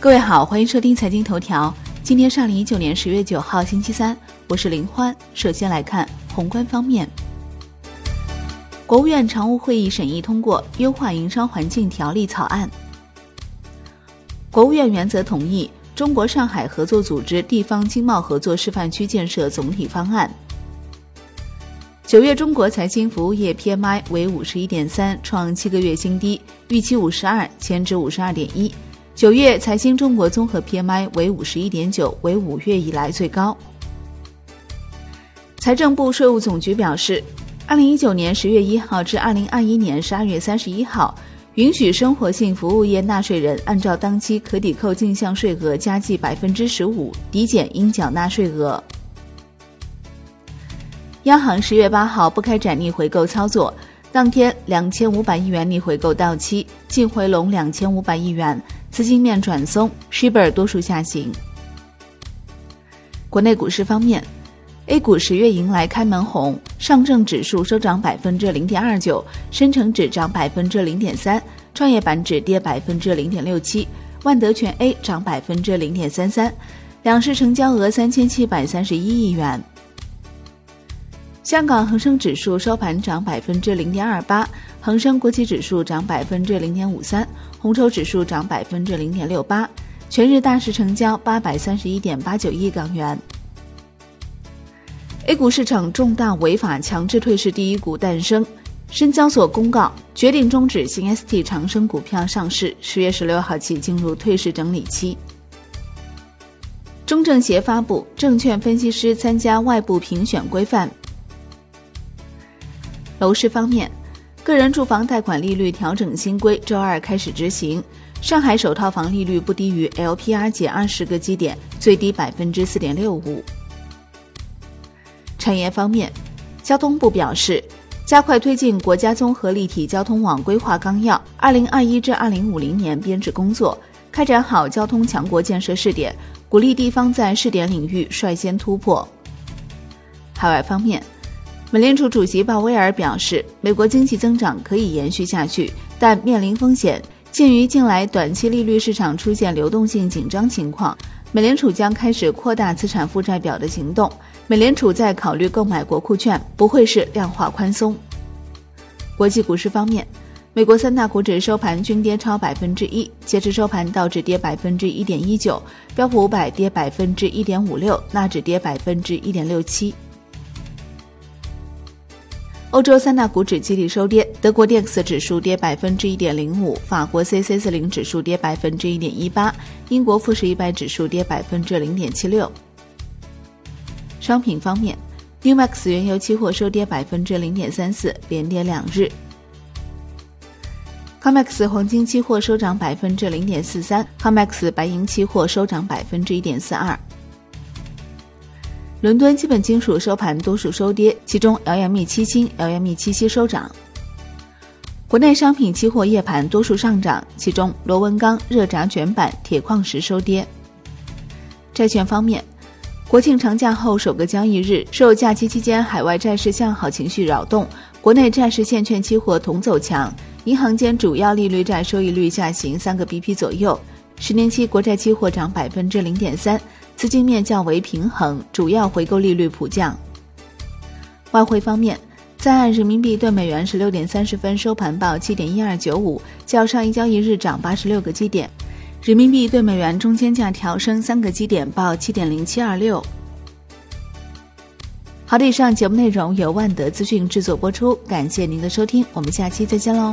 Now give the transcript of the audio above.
各位好，欢迎收听财经头条。今天是二零一九年十月九号，星期三，我是林欢。首先来看宏观方面，国务院常务会议审议通过《优化营商环境条例》草案。国务院原则同意中国上海合作组织地方经贸合作示范区建设总体方案。九月中国财经服务业 PMI 为五十一点三，创七个月新低，预期五十二，前值五十二点一。九月财新中国综合 PMI 为五十一点九，为五月以来最高。财政部税务总局表示，二零一九年十月一号至二零二一年十二月三十一号，允许生活性服务业纳税人按照当期可抵扣进项税额加计百分之十五抵减应缴纳税额。央行十月八号不开展逆回购操作，当天两千五百亿元逆回购到期，净回笼两千五百亿元。资金面转松，Shibor 多数下行。国内股市方面，A 股十月迎来开门红，上证指数收涨百分之零点二九，深成指涨百分之零点三，创业板指跌百分之零点六七，万德全 A 涨百分之零点三三，两市成交额三千七百三十一亿元。香港恒生指数收盘涨百分之零点二八，恒生国际指数涨百分之零点五三。红筹指数涨百分之零点六八，全日大市成交八百三十一点八九亿港元。A 股市场重大违法强制退市第一股诞生，深交所公告决定终止新 ST 长生股票上市，十月十六号起进入退市整理期。中证协发布证券分析师参加外部评选规范。楼市方面。个人住房贷款利率调整新规周二开始执行，上海首套房利率不低于 LPR 减二十个基点，最低百分之四点六五。产业方面，交通部表示，加快推进国家综合立体交通网规划纲要（二零二一至二零五零年）编制工作，开展好交通强国建设试点，鼓励地方在试点领域率先突破。海外方面。美联储主席鲍威尔表示，美国经济增长可以延续下去，但面临风险。鉴于近来短期利率市场出现流动性紧张情况，美联储将开始扩大资产负债表的行动。美联储在考虑购买国库券，不会是量化宽松。国际股市方面，美国三大股指收盘均跌超百分之一，截至收盘，道指跌百分之一点一九，标普五百跌百分之一点五六，纳指跌百分之一点六七。欧洲三大股指集体收跌，德国 DAX 指数跌百分之一点零五，法国 c c 四零指数跌百分之一点一八，英国富时一百指数跌百分之零点七六。商品方面，New Max 原油期货收跌百分之零点三四，连跌两日。Comex 黄金期货收涨百分之零点四三，Comex 白银期货收涨百分之一点四二。伦敦基本金属收盘多数收跌，其中 LME 七锌、LME 七锡收涨。国内商品期货夜盘多数上涨，其中螺纹钢、热轧卷板、铁矿石收跌。债券方面，国庆长假后首个交易日，受假期期间海外债市向好情绪扰动，国内债市现券期货同走强，银行间主要利率债收益率下行三个 BP 左右，十年期国债期货涨百分之零点三。资金面较为平衡，主要回购利率普降。外汇方面，在岸人民币对美元十六点三十分收盘报七点一二九五，较上一交易日涨八十六个基点。人民币对美元中间价调升三个基点，报七点零七二六。好的，以上节目内容由万德资讯制作播出，感谢您的收听，我们下期再见喽。